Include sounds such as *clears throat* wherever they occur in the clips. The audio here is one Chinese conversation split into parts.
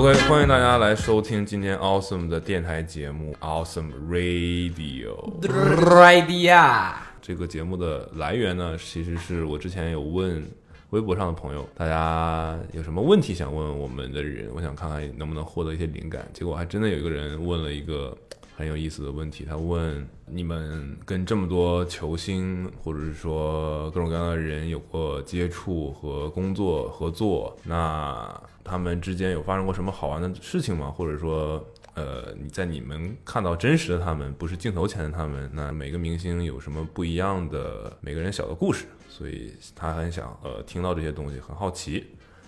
OK，欢迎大家来收听今天 Awesome 的电台节目 Awesome Radio。Radio 这个节目的来源呢，其实是我之前有问微博上的朋友，大家有什么问题想问我们的人，我想看看能不能获得一些灵感。结果还真的有一个人问了一个很有意思的问题，他问你们跟这么多球星或者是说各种各样的人有过接触和工作合作，那他们之间有发生过什么好玩的事情吗？或者说？呃，你在你们看到真实的他们，不是镜头前的他们，那每个明星有什么不一样的每个人小的故事？所以他很想呃听到这些东西，很好奇。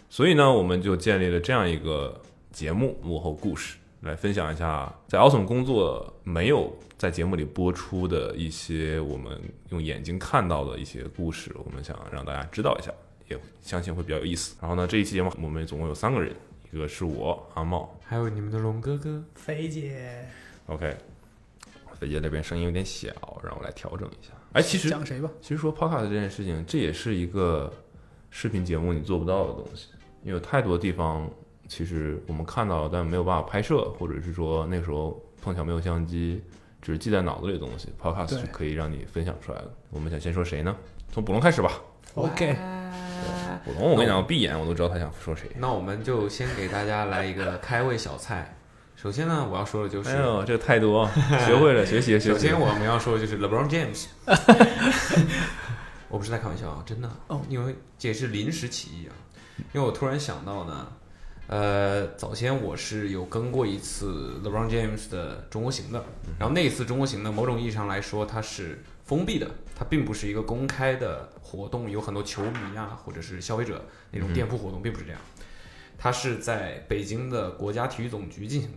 所以呢，我们就建立了这样一个节目《幕后故事》，来分享一下在 Awesome 工作没有在节目里播出的一些我们用眼睛看到的一些故事，我们想让大家知道一下，也相信会比较有意思。然后呢，这一期节目我们总共有三个人，一个是我阿茂还有你们的龙哥哥，肥姐，，OK，飞姐那边声音有点小，让我来调整一下。哎，其实讲谁吧？其实说 podcast 这件事情，这也是一个视频节目你做不到的东西，因为有太多地方其实我们看到了，但没有办法拍摄，或者是说那时候碰巧没有相机，只是记在脑子里的东西，podcast 对是可以让你分享出来的。我们想先说谁呢？从卜龙开始吧。OK，卜龙，我跟你讲，我闭眼我都知道他想说谁。那我们就先给大家来一个开胃小菜。首先呢，我要说的就是，哎呦，这个态度，学会了，学习学习。首先我们要说的就是 LeBron James。*laughs* 我不是在开玩笑啊，真的。哦因为这也是临时起意啊，因为我突然想到呢，呃，早先我是有跟过一次 LeBron James 的中国行的，然后那一次中国行呢，某种意义上来说它是封闭的，它并不是一个公开的活动，有很多球迷啊或者是消费者那种店铺活动，并不是这样。它是在北京的国家体育总局进行的。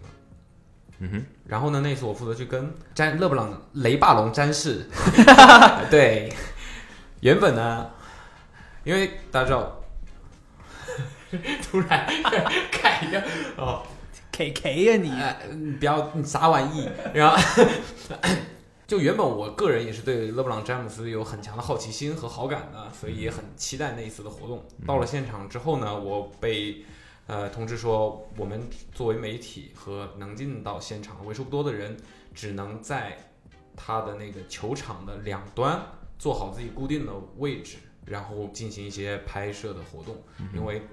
嗯哼，然后呢，那次我负责去跟詹勒布朗雷霸龙詹士，*laughs* *laughs* 对，原本呢，因为大家知道，*laughs* 突然改一个哦，K K 呀你，哎，你不要你啥玩意，然后 *coughs* 就原本我个人也是对勒布朗詹姆斯有很强的好奇心和好感的，所以也很期待那一次的活动。到了现场之后呢，我被呃通知说，我们作为媒体和能进到现场为数不多的人，只能在他的那个球场的两端做好自己固定的位置，然后进行一些拍摄的活动，因为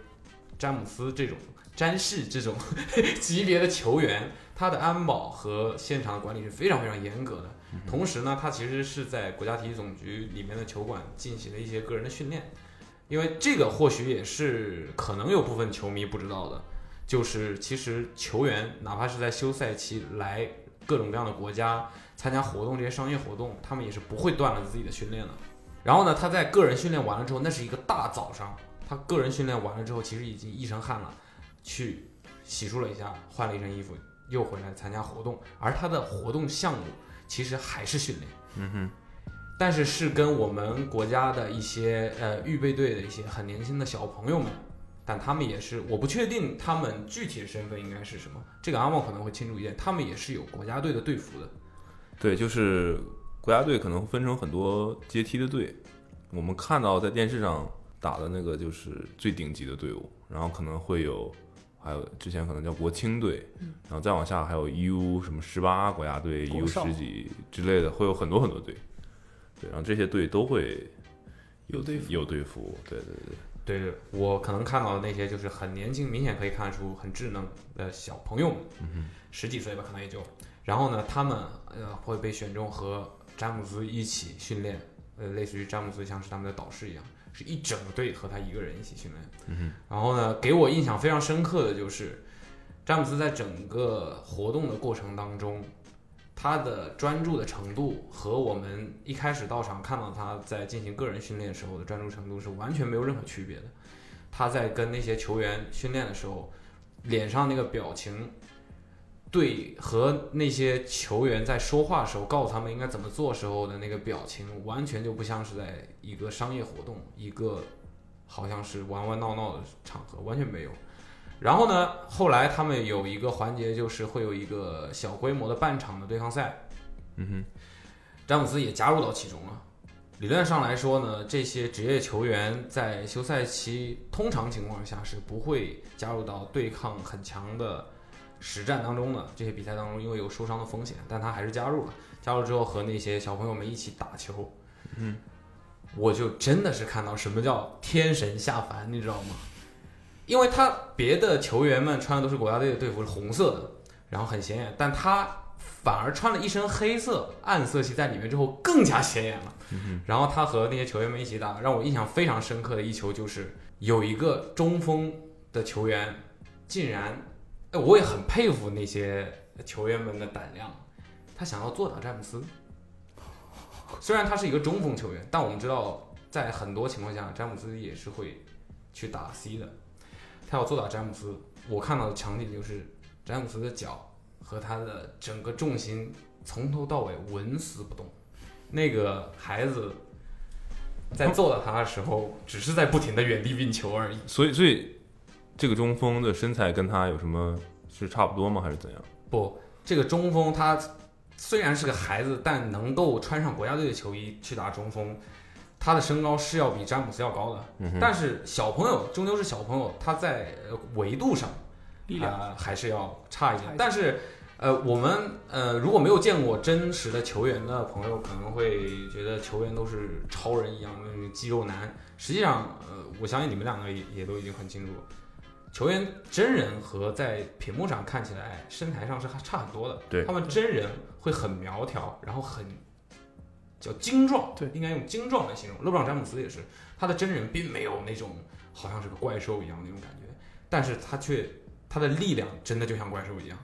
詹姆斯这种。詹士这种 *laughs* 级别的球员，他的安保和现场的管理是非常非常严格的。同时呢，他其实是在国家体育总局里面的球馆进行了一些个人的训练，因为这个或许也是可能有部分球迷不知道的，就是其实球员哪怕是在休赛期来各种各样的国家参加活动，这些商业活动，他们也是不会断了自己的训练的。然后呢，他在个人训练完了之后，那是一个大早上，他个人训练完了之后，其实已经一身汗了。去洗漱了一下，换了一身衣服，又回来参加活动。而他的活动项目其实还是训练，嗯哼，但是是跟我们国家的一些呃预备队的一些很年轻的小朋友们，但他们也是，我不确定他们具体的身份应该是什么。这个阿旺可能会清楚一点，他们也是有国家队的队服的。对，就是国家队可能分成很多阶梯的队，我们看到在电视上打的那个就是最顶级的队伍，然后可能会有，还有之前可能叫国青队，然后再往下还有 U 什么十八国家队、国 U 十几之类的，会有很多很多队，对，然后这些队都会有队服有队服，对对对，对对，我可能看到的那些就是很年轻，明显可以看出很稚嫩的小朋友们，十几岁吧，可能也就。然后呢，他们呃会被选中和詹姆斯一起训练，呃，类似于詹姆斯像是他们的导师一样，是一整个队和他一个人一起训练。嗯然后呢，给我印象非常深刻的就是，詹姆斯在整个活动的过程当中，他的专注的程度和我们一开始到场看到他在进行个人训练时候的专注程度是完全没有任何区别的。他在跟那些球员训练的时候，脸上那个表情，对和那些球员在说话的时候告诉他们应该怎么做时候的那个表情，完全就不像是在一个商业活动，一个好像是玩玩闹闹的场合，完全没有。然后呢，后来他们有一个环节，就是会有一个小规模的半场的对抗赛，嗯哼詹姆斯也加入到其中了。理论上来说呢，这些职业球员在休赛期通常情况下是不会加入到对抗很强的实战当中呢这些比赛当中，因为有受伤的风险，但他还是加入了。加入之后和那些小朋友们一起打球，嗯，我就真的是看到什么叫天神下凡，你知道吗？因为他别的球员们穿的都是国家队的队服，是红色的，然后很显眼，但他反而穿了一身黑色，暗色系在里面之后更加显眼了。然后他和那些球员们一起打，让我印象非常深刻的一球就是有一个中锋的球员，竟然，哎，我也很佩服那些球员们的胆量，他想要做打詹姆斯。虽然他是一个中锋球员，但我们知道，在很多情况下，詹姆斯也是会去打 C 的。他要做打詹姆斯，我看到的场景就是詹姆斯的脚和他的整个重心从头到尾纹丝不动。那个孩子在揍打他的时候，只是在不停的原地运球而已。所以所以这个中锋的身材跟他有什么是差不多吗？还是怎样？不，这个中锋他虽然是个孩子，但能够穿上国家队的球衣去打中锋，他的身高是要比詹姆斯要高的。嗯但是小朋友终究是小朋友，他在呃维度上力量呃还是要差一点一。但是呃，我们呃如果没有见过真实的球员的朋友，可能会觉得球员都是超人一样的肌肉男。实际上，呃，我相信你们两个也也都已经很清楚，球员真人和在屏幕上看起来身材上是还差很多的。对他们真人会很苗条，然后很叫精壮，对应该用精壮来形容。勒布朗詹姆斯也是，他的真人并没有那种好像是个怪兽一样那种感觉，但是他却他的力量真的就像怪兽一样。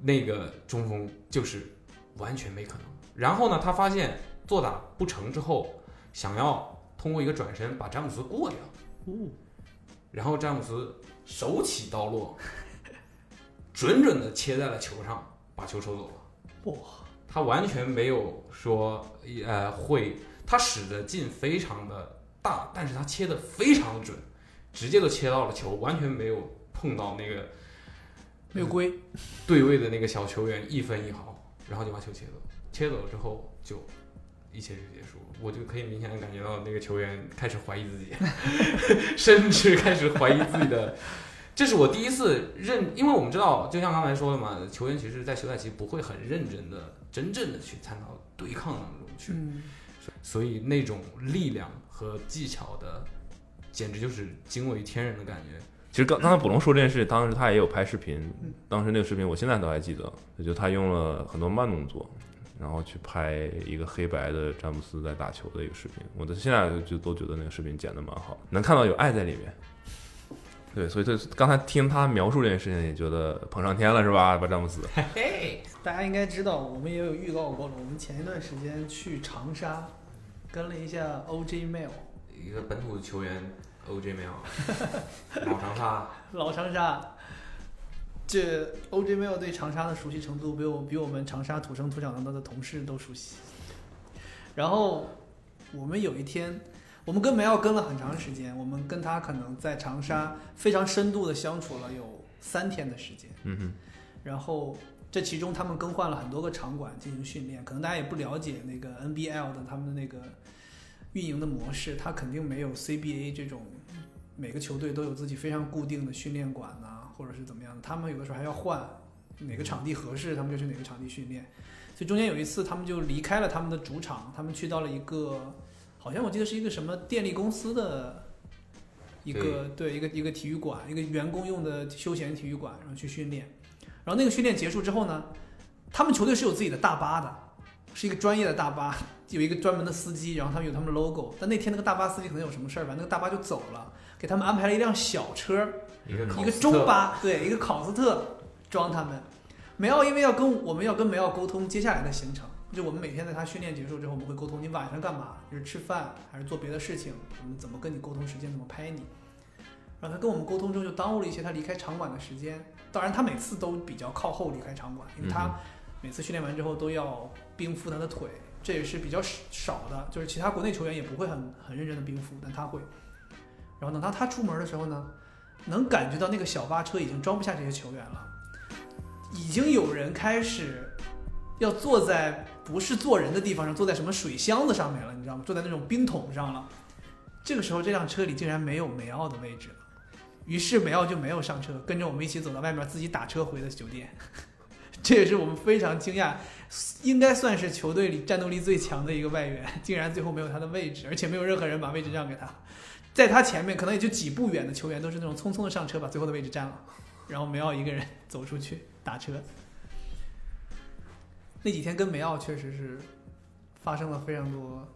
那个中锋就是完全没可能。然后呢，他发现做打不成之后，想要通过一个转身把詹姆斯过掉，哦，然后詹姆斯手起刀落，*laughs* 准准的切在了球上，把球抽走了。哇，他完全没有说呃会，他使的劲非常的大，但是他切的非常的准，直接就切到了球，完全没有碰到那个没有归，对位的那个小球员一分一毫，然后就把球切走，切走了之后就一切就结束了。我就可以明显的感觉到那个球员开始怀疑自己，*laughs* 甚至开始怀疑自己的。这是我第一次认，因为我们知道，就像刚才说的嘛，球员其实在休赛期不会很认真的、真正的去参到对抗当中去，嗯，所以那种力量和技巧的，简直就是惊为天人的感觉。其实刚刚才卜龙说这件事，当时他也有拍视频嗯，当时那个视频我现在都还记得，就他用了很多慢动作，然后去拍一个黑白的詹姆斯在打球的一个视频。我的现在就都觉得那个视频剪得蛮好，能看到有爱在里面。对，所以这刚才听他描述这件事情，也觉得捧上天了是吧？*laughs* 把詹姆斯，嘿嘿，大家应该知道，我们也有预告过了。我们前一段时间去长沙，跟了一下 OJ Mail，一个本土的球员 OJ Mail，，老长沙，*laughs* 老长沙。这 OJ Mail 对长沙的熟悉程度，比我比我们长沙土生土长的的同事都熟悉。然后我们有一天，我们跟梅奥跟了很长时间，我们跟他可能在长沙非常深度的相处了有三天的时间。嗯哼，然后这其中他们更换了很多个场馆进行训练，可能大家也不了解那个 NBL 的他们的那个运营的模式，他肯定没有 CBA 这种每个球队都有自己非常固定的训练馆呐、或者是怎么样的，他们有的时候还要换哪个场地合适，他们就去哪个场地训练。所以中间有一次，他们就离开了他们的主场，他们去到了一个，好像我记得是一个什么电力公司的一个对一个一个体育馆，一个员工用的休闲体育馆，然后去训练。然后那个训练结束之后呢，他们球队是有自己的大巴的，是一个专业的大巴，有一个专门的司机，然后他们有他们的 logo。但那天那个大巴司机可能有什么事儿吧，那个大巴就走了，给他们安排了一辆小车，一个一个中巴，对，一个考斯特装他们。梅奥因为要跟我们要跟梅奥沟通接下来的行程，就我们每天在他训练结束之后，我们会沟通你晚上干嘛，就是吃饭还是做别的事情，我们怎么跟你沟通时间，怎么拍你。然后他跟我们沟通之后，就耽误了一些他离开场馆的时间。当然，他每次都比较靠后离开场馆，因为他每次训练完之后都要冰敷他的腿，这也是比较少的，就是其他国内球员也不会很很认真的冰敷，但他会。然后等到他出门的时候呢，能感觉到那个小巴车已经装不下这些球员了，已经有人开始要坐在不是坐人的地方上，坐在什么水箱子上面了，你知道吗？坐在那种冰桶上了。这个时候，这辆车里竟然没有梅奥的位置了。于是梅奥就没有上车，跟着我们一起走到外面，自己打车回的酒店。这也是我们非常惊讶，应该算是球队里战斗力最强的一个外援，竟然最后没有他的位置，而且没有任何人把位置让给他。在他前面可能也就几步远的球员都是那种匆匆的上车把最后的位置占了，然后梅奥一个人走出去打车。那几天跟梅奥确实是发生了非常多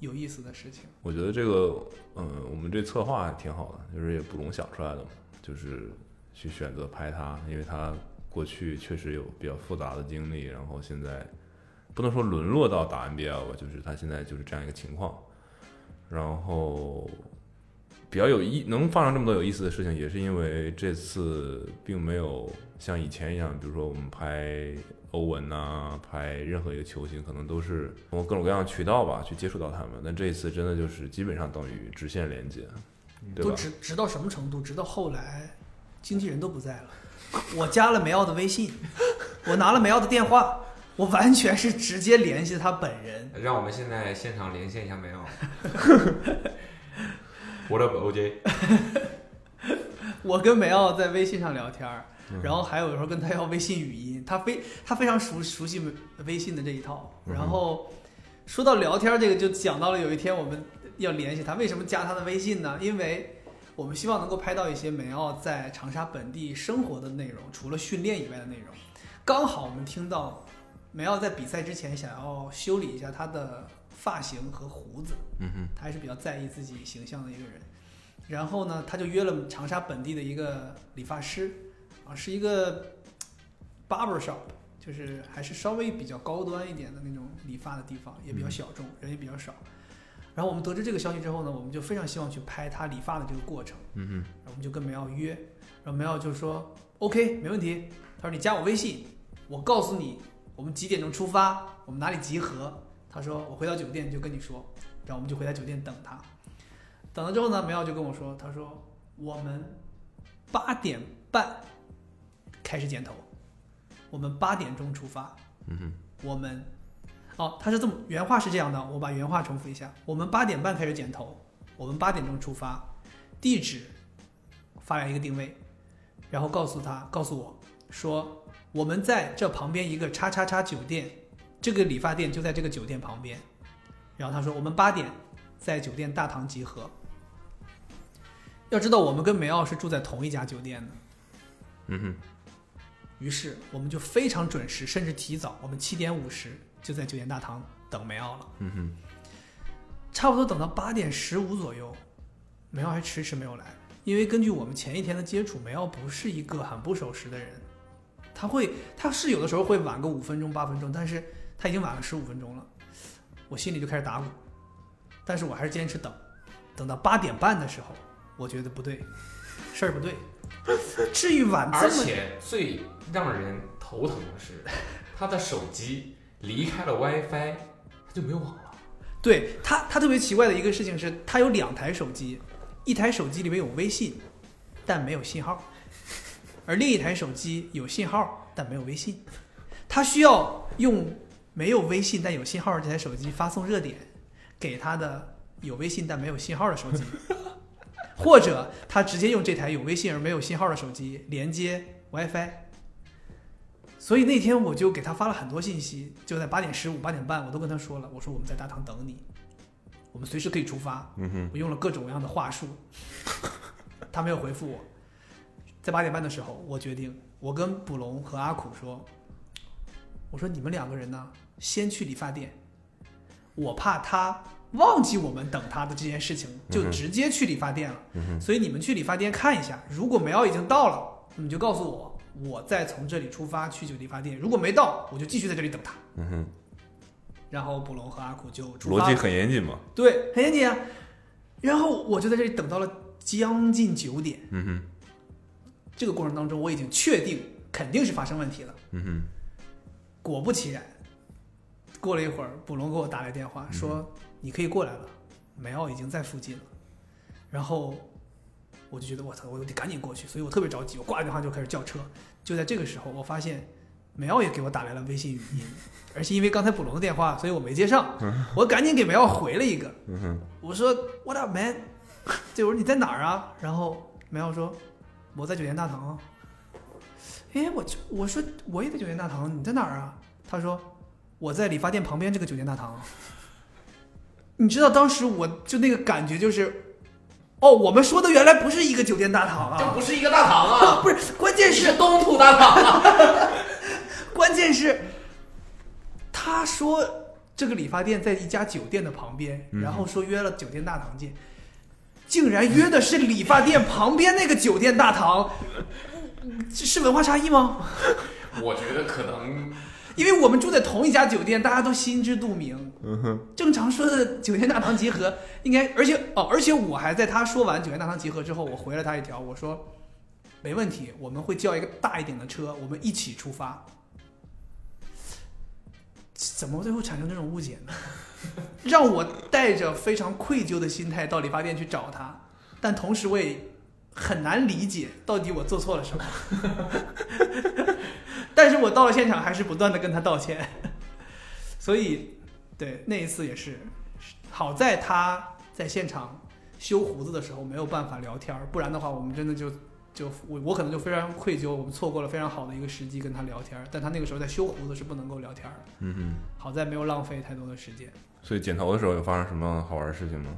有意思的事情。我觉得这个，嗯，我们这策划挺好的，就是也卜龙想出来的嘛，就是去选择拍他，因为他过去确实有比较复杂的经历，然后现在不能说沦落到打 NBL 吧，就是他现在就是这样一个情况，然后比较有意能发生这么多有意思的事情，也是因为这次并没有像以前一样，比如说我们拍欧文呐、拍任何一个球星，可能都是通过各种各样的渠道吧去接触到他们，但这一次真的就是基本上等于直线连接，对都吧？直直到什么程度？直到后来，经纪人都不在了，我加了梅奥的微信，我拿了梅奥的电话，我完全是直接联系他本人。让我们现在现场连线一下梅奥。*laughs* What up, OJ？我跟梅奥在微信上聊天然后还有时候跟他要微信语音，他非他非常熟熟悉微信的这一套。嗯然后说到聊天这个，就讲到了有一天我们要联系他，为什么加他的微信呢？因为我们希望能够拍到一些梅奥在长沙本地生活的内容，除了训练以外的内容。刚好我们听到梅奥在比赛之前想要修理一下他的发型和胡子，嗯哼，他还是比较在意自己形象的一个人。然后呢，他就约了长沙本地的一个理发师，啊，是一个 barber shop，就是还是稍微比较高端一点的那种理发的地方，也比较小众，人也比较少。然后我们得知这个消息之后呢，我们就非常希望去拍他理发的这个过程。嗯哼，然后我们就跟梅奥约，然后梅奥就说 OK 没问题，他说你加我微信，我告诉你我们几点钟出发，我们哪里集合。他说我回到酒店就跟你说，然后我们就回到酒店等他。等了之后呢，梅奥就跟我说，他说我们八点半开始剪头，我们八点钟出发，嗯哼，我们，哦，他是这么原话是这样的，我把原话重复一下：我们八点半开始剪头，我们八点钟出发，地址发来一个定位，然后告诉他，告诉我说我们在这旁边一个叉叉叉酒店，这个理发店就在这个酒店旁边。然后他说我们八点在酒店大堂集合。要知道我们跟梅奥是住在同一家酒店的，嗯哼，于是我们就非常准时，甚至提早，我们七点五十就在酒店大堂等梅奥了。嗯哼，差不多等到八点十五左右，梅奥还迟迟没有来。因为根据我们前一天的接触，梅奥不是一个很不守时的人，他会他是有的时候会晚个五分钟八分钟，但是他已经晚了十五分钟了，我心里就开始打鼓，但是我还是坚持等，等到八点半的时候，我觉得不对，事儿不对，至于晚而这么且最让人头疼的是，他的手机离开了 WiFi，他就没有网了。对他，他特别奇怪的一个事情是，他有两台手机，一台手机里面有微信，但没有信号，而另一台手机有信号但没有微信。他需要用没有微信但有信号的这台手机发送热点给他的有微信但没有信号的手机，或者他直接用这台有微信而没有信号的手机连接 WiFi。所以那天我就给他发了很多信息，就在八点十五、八点半，我都跟他说了，我说我们在大堂等你，我们随时可以出发。嗯哼，我用了各种各样的话术，*laughs* 他没有回复我。在八点半的时候，我决定，我跟卜龙和阿苦说，我说你们两个人呢，先去理发店，我怕他忘记我们等他的这件事情，就直接去理发店了。嗯哼，所以你们去理发店看一下，如果梅奥已经到了，你就告诉我，我再从这里出发去就理发电。如果没到，我就继续在这里等他。嗯哼，然后卜龙和阿苦就出发。逻辑很严谨嘛。对，很严谨啊。然后我就在这里等到了将近九点。嗯哼，这个过程当中，我已经确定肯定是发生问题了。嗯哼，果不其然，过了一会儿，卜龙给我打来电话说：“你可以过来了，梅奥已经在附近了。”然后我就觉得我操，我得赶紧过去，所以我特别着急，我挂了电话就开始叫车。就在这个时候，我发现梅奥也给我打来了微信语音，而且因为刚才卜龙的电话，所以我没接上，我赶紧给梅奥回了一个，我说 What up man？就我说你在哪儿啊？然后梅奥说我在酒店大堂啊。哎，我就我说我也在酒店大堂，你在哪儿啊？他说我在理发店旁边这个酒店大堂。*laughs* 你知道当时我就那个感觉就是，哦，我们说的原来不是一个酒店大堂啊，这不是一个大堂啊，*laughs* 不是，关键是是东土大堂啊。*laughs* 关键是，他说这个理发店在一家酒店的旁边，嗯。然后说约了酒店大堂见，竟然约的是理发店旁边那个酒店大堂，*laughs* 这是文化差异吗？我觉得可能因为我们住在同一家酒店，大家都心知肚明。嗯哼，正常说的酒店大堂集合，*laughs* 应该，而且哦，而且我还在他说完酒店大堂集合之后，我回了他一条，我说没问题，我们会叫一个大一点的车，我们一起出发。怎么最后产生这种误解呢？*laughs* 让我带着非常愧疚的心态到理发店去找他，但同时我也很难理解到底我做错了什么。*laughs* 但是我到了现场还是不断的跟他道歉，*laughs* 所以对那一次也是，好在他在现场修胡子的时候没有办法聊天儿，不然的话我们真的就就我我可能就非常愧疚，我们错过了非常好的一个时机跟他聊天儿，但他那个时候在修胡子是不能够聊天嗯哼。好在没有浪费太多的时间。所以剪头的时候有发生什么好玩的事情吗？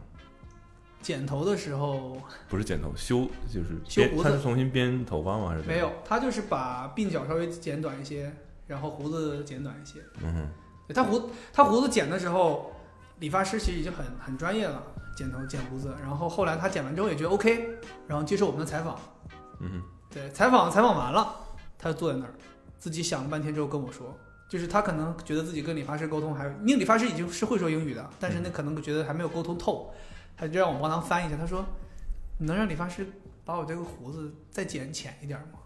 剪头的时候不是剪头，修就是修胡子他是重新编头发吗？还是没有？，他就是把鬓角稍微剪短一些，然后胡子剪短一些。嗯哼，他胡他胡子剪的时候，理发师其实已经很很专业了，剪头剪胡子。然后后来他剪完之后也觉得 OK，然后接受我们的采访。嗯哼，对，采访采访完了，他就坐在那儿，自己想了半天之后跟我说，就是他可能觉得自己跟理发师沟通还，因为理发师已经是会说英语的，但是那可能觉得还没有沟通透，他就让我帮他翻一下。他说：“你能让理发师把我这个胡子再剪浅一点吗？”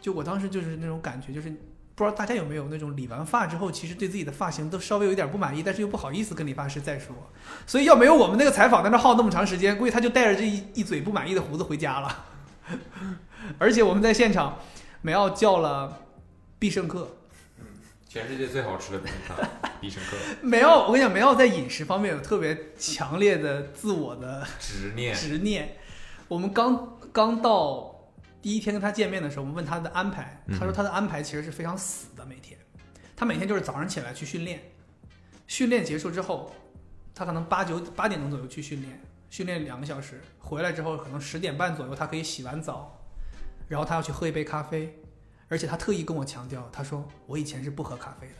就我当时就是那种感觉，就是不知道大家有没有那种理完发之后，其实对自己的发型都稍微有一点不满意，但是又不好意思跟理发师再说。所以要没有我们那个采访在那耗那么长时间，估计他就带着这一一嘴不满意的胡子回家了。*laughs* 而且我们在现场，梅奥叫了必胜客。全世界最好吃的披萨，*laughs* 必胜客，梅奥，我跟你讲，梅奥在饮食方面有特别强烈的自我的执念。执念。我们刚刚到第一天跟他见面的时候，我们问他的安排，嗯。他说他的安排其实是非常死的，每天，他每天就是早上起来去训练，训练结束之后，他可能八九八点钟左右去训练，训练两个小时，回来之后可能十点半左右他可以洗完澡，然后他要去喝一杯咖啡，而且他特意跟我强调，他说我以前是不喝咖啡的，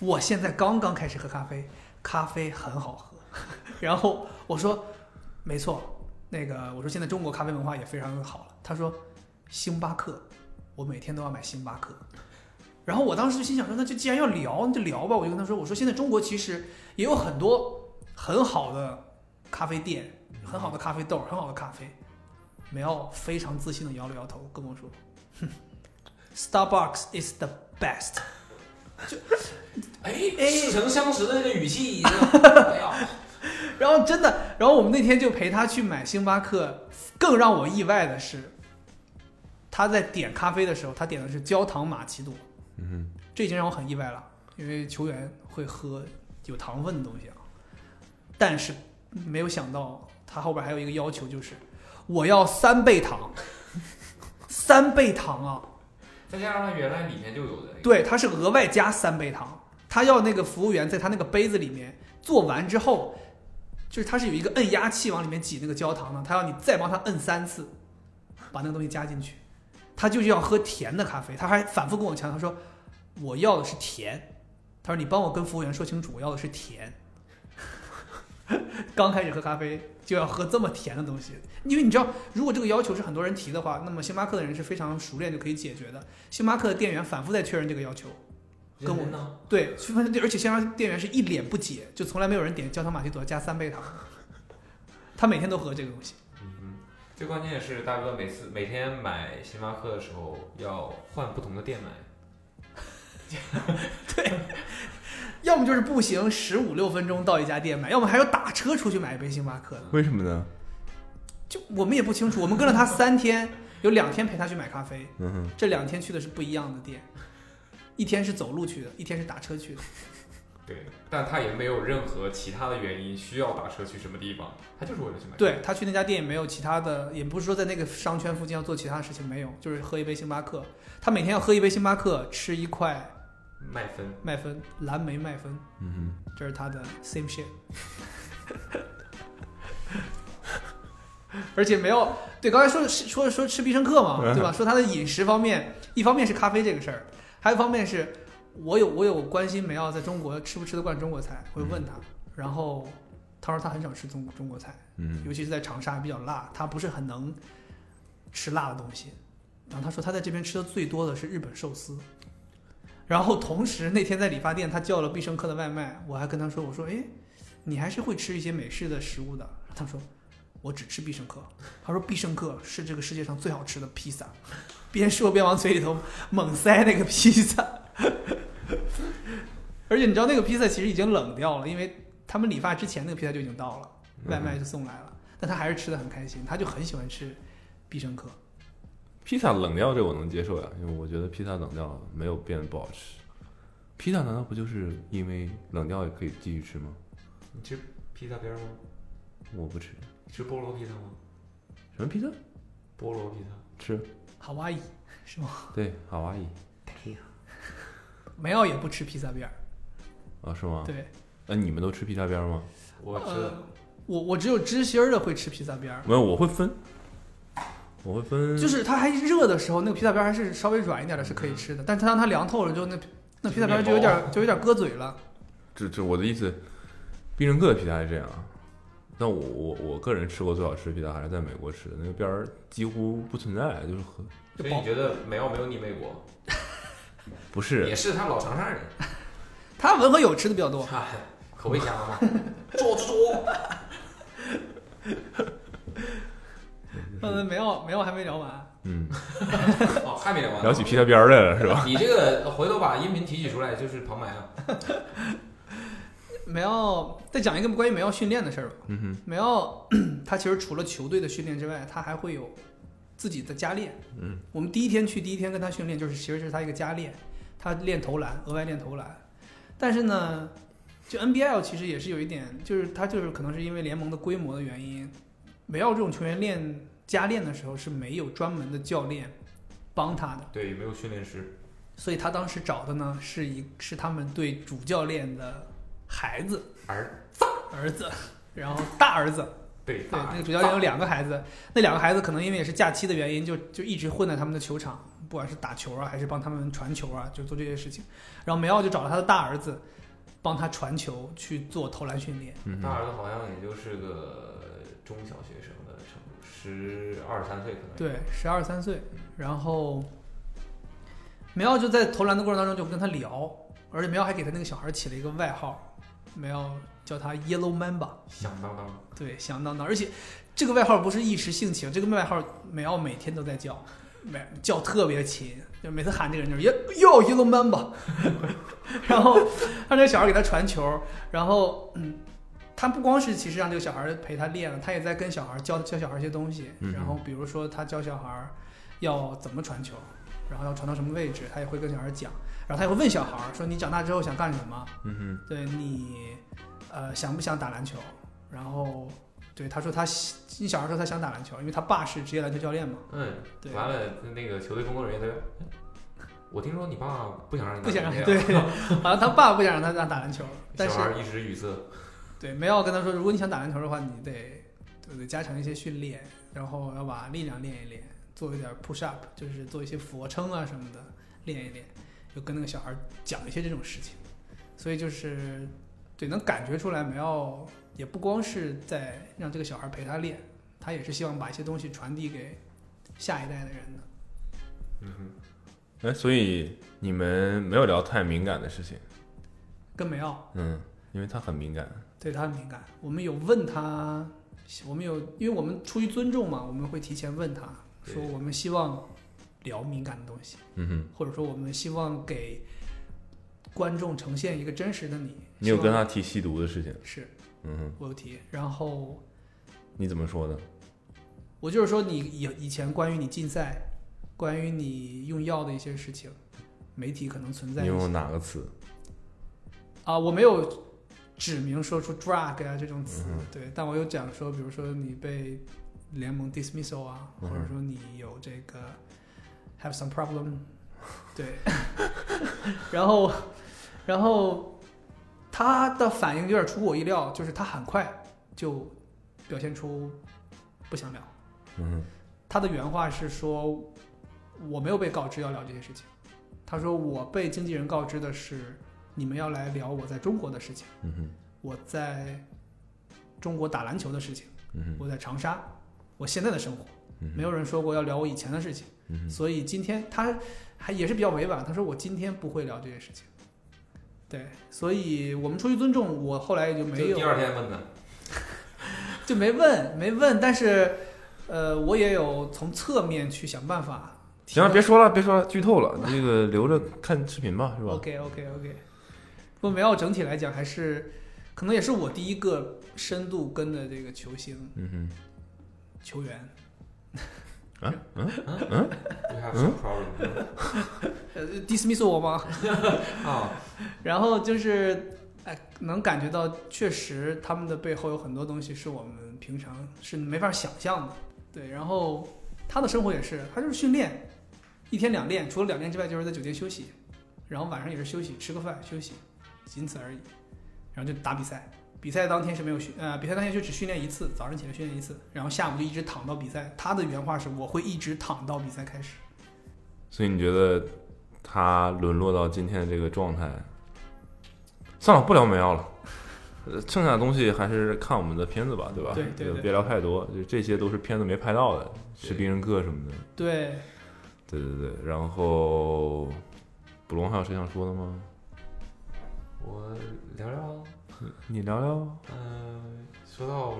我现在刚刚开始喝咖啡，咖啡很好喝。*laughs* 然后我说没错，那个我说现在中国咖啡文化也非常好了。他说星巴克，我每天都要买星巴克。然后我当时就心想说，那就既然要聊，那就聊吧。我就跟他说，我说现在中国其实也有很多很好的咖啡店，很好的咖啡豆，很好的咖啡。梅奥非常自信的摇了摇头，跟我说哼 *laughs*：“Starbucks is the best。就哎似曾相识的那个语气，*laughs* 哎呀，”然后真的，然后我们那天就陪他去买星巴克。更让我意外的是，他在点咖啡的时候，他点的是焦糖玛奇朵。嗯这已经让我很意外了，因为球员会喝有糖分的东西啊。但是没有想到，他后边还有一个要求，就是我要三倍糖，*laughs* 三倍糖啊！再加上它原来里面就有的，对，他是额外加三杯糖，他要那个服务员在他那个杯子里面做完之后，就是他是有一个摁压器往里面挤那个焦糖的，他要你再帮他摁三次，把那个东西加进去。他就是要喝甜的咖啡，他还反复跟我强调，说我要的是甜。他说你帮我跟服务员说清楚，我要的是甜。*laughs* 刚开始喝咖啡就要喝这么甜的东西，因为你知道，如果这个要求是很多人提的话，那么星巴克的人是非常熟练就可以解决的。星巴克的店员反复在确认这个要求，跟我呢，对，去发现而且星巴克店员是一脸不解，就从来没有人点焦糖玛奇朵加三倍糖，他每天都喝这个东西。嗯最关键的是大哥每次每天买星巴克的时候要换不同的店买，*laughs* 要么就是步行十五六分钟到一家店买，要么还要打车出去买一杯星巴克的。为什么呢？就我们也不清楚，我们跟了他三天，有两天陪他去买咖啡，嗯哼，这两天去的是不一样的店，一天是走路去的，一天是打车去的。对，但他也没有任何其他的原因需要打车去什么地方，他就是为了去买。对他去那家店也没有其他的，也不是说在那个商圈附近要做其他事情，没有，就是喝一杯星巴克。他每天要喝一杯星巴克，吃一块麦芬，麦芬，蓝莓麦芬，嗯这是他的 same shit。*laughs* 而且没有对，刚才说说说吃必胜客嘛，对吧？说他的饮食方面，一方面是咖啡这个事儿，还有一方面是我有我有关心梅奥在中国吃不吃得惯中国菜，会问他，然后他说他很少吃中中国菜，嗯尤其是在长沙比较辣，他不是很能吃辣的东西。然后他说他在这边吃的最多的是日本寿司。然后同时那天在理发店，他叫了必胜客的外卖，我还跟他说，我说，哎，你还是会吃一些美式的食物的。他说，我只吃必胜客。他说必胜客是这个世界上最好吃的披萨。边说边往嘴里头猛塞那个披萨。而且你知道那个披萨其实已经冷掉了，因为他们理发之前那个披萨就已经到了，外卖就送来了。但他还是吃的很开心，他就很喜欢吃必胜客。披萨冷掉这我能接受呀，因为我觉得披萨冷掉没有变得不好吃。披萨难道不就是因为冷掉也可以继续吃吗？你吃披萨边儿吗？我不吃。你吃菠萝披萨吗？什么披萨？菠萝披萨。吃。好哇伊是吗？对，好阿姨。*laughs* 梅奥也不吃披萨边儿。啊，是吗？对，那、你们都吃披萨边儿吗？我吃呃，我我只有芝心儿的会吃披萨边儿，没有，我会分。我会分，就是它还热的时候，那个披萨边还是稍微软一点的，是可以吃的。但是它当它凉透了之后，那那披萨边就有点就有点割嘴了。这这我的意思，必胜客的披萨是这样啊。但我我我个人吃过最好吃的披萨还是在美国吃的，那个边儿几乎不存在，就是很所以你觉得美奥没有你美国？*laughs* 不是也是他老长沙人，他文和友吃的比较多。哎，*laughs* 口味香嘛，*laughs* 做做做。嗯，没有没有还没聊完。嗯，*laughs* 哦，还没聊完。聊起皮条边儿来了是吧？你这个回头把音频提取出来，就是旁白啊。*laughs* 梅奥再讲一个关于梅奥训练的事儿吧。嗯哼，梅奥 *clears throat* 他其实除了球队的训练之外，他还会有自己的加练。嗯，我们第一天去，第一天跟他训练，就是其实是他一个加练，他练投篮，额外练投篮。但是呢，就 NBL 其实也是有一点，就是他就是可能是因为联盟的规模的原因，梅奥这种球员练加练的时候是没有专门的教练帮他的。对，没有训练师。所以他当时找的呢是一是他们队主教练的孩子儿子儿子，然后大儿子，对对，那个主教练有两个孩子，那两个孩子可能因为也是假期的原因，就就一直混在他们的球场，不管是打球啊，还是帮他们传球啊，就做这些事情。然后梅奥就找了他的大儿子，帮他传球去做投篮训练。嗯，大儿子好像也就是个中小学生十二三岁可能。对，十二三岁，然后梅奥就在投篮的过程当中就跟他聊，而且梅奥还给他那个小孩起了一个外号，梅奥叫他 Yellow Man 吧。响当当。对，响当当，而且这个外号不是一时兴起，这个外号梅奥每天都在叫，每 *laughs* 叫特别勤，就每次喊这个人就是哟哟 Yellow Mamba，*laughs* 然后让这小孩给他传球，然后嗯，他不光是其实让这个小孩陪他练了，他也在跟小孩教教小孩一些东西，然后比如说他教小孩要怎么传球，然后要传到什么位置，他也会跟小孩讲，然后他也会问小孩说你长大之后想干什么，嗯对你，呃，想不想打篮球？然后，对他说他喜，你小孩说他想打篮球，因为他爸是职业篮球教练嘛。嗯，对完了，那个球队工作人员他说，哎我听说你爸不想让你打不想让篮球对，*laughs* 好像他爸不想让他打打篮球，但是小孩一直语塞。对梅奥跟他说，如果你想打篮球的话，你得对得加强一些训练，然后要把力量练一练，做一点 push up，就是做一些俯卧撑啊什么的练一练，就跟那个小孩讲一些这种事情，所以就是对能感觉出来梅奥也不光是在让这个小孩陪他练，他也是希望把一些东西传递给下一代的人的。嗯，哼，哎，所以你们没有聊太敏感的事情，跟梅奥嗯，因为他很敏感，对他很敏感，我们有问他，我们有，因为我们出于尊重嘛，我们会提前问他说我们希望聊敏感的东西，嗯哼，或者说我们希望给观众呈现一个真实的你。你有跟他提吸毒的事情，是嗯哼，我有提，然后你怎么说的？我就是说你以以前关于你禁赛，关于你用药的一些事情，媒体可能存在你用哪个词？啊，我没有指明说出 drug 啊这种词，嗯对，但我有讲说，比如说你被联盟 dismissal 啊，嗯或者说你有这个 have some problem，*laughs* 对，*laughs* 然后然后他的反应有点出乎我意料，就是他很快就表现出不想聊。嗯他的原话是说：“我没有被告知要聊这些事情。”他说：“我被经纪人告知的是，你们要来聊我在中国的事情，嗯哼我在中国打篮球的事情，嗯哼我在长沙，我现在的生活。嗯没有人说过要聊我以前的事情。嗯哼所以今天他还也是比较委婉，他说我今天不会聊这些事情。对，所以我们出于尊重，我后来也就没有就第二天问的，就没问没问，但是呃，我也有从侧面去想办法行了，别说了，别说了，剧透了，这个留着看视频吧，是吧？OK OK OK。不过梅奥整体来讲还是，可能也是我第一个深度跟的这个球星嗯球员。嗯，嗯嗯 *laughs* 呃，dismiss 我吗？啊 *laughs* *laughs* 然后就是，哎，能感觉到确实他们的背后有很多东西是我们平常是没法想象的。对，然后他的生活也是，他就是训练，一天两练，除了两练之外就是在酒店休息，然后晚上也是休息，吃个饭休息，仅此而已。然后就打比赛，比赛当天是没有训，呃，比赛当天就只训练一次，早上起来训练一次，然后下午就一直躺到比赛。他的原话是：我会一直躺到比赛开始。所以你觉得他沦落到今天的这个状态？算了，不聊美奥了。呃，剩下的东西还是看我们的片子吧，对吧？对对对别聊太多，就这些都是片子没拍到的，对士兵人课什么的。对，对对对，然后卜龙还有谁想说的吗？我聊聊，你聊聊。嗯、说到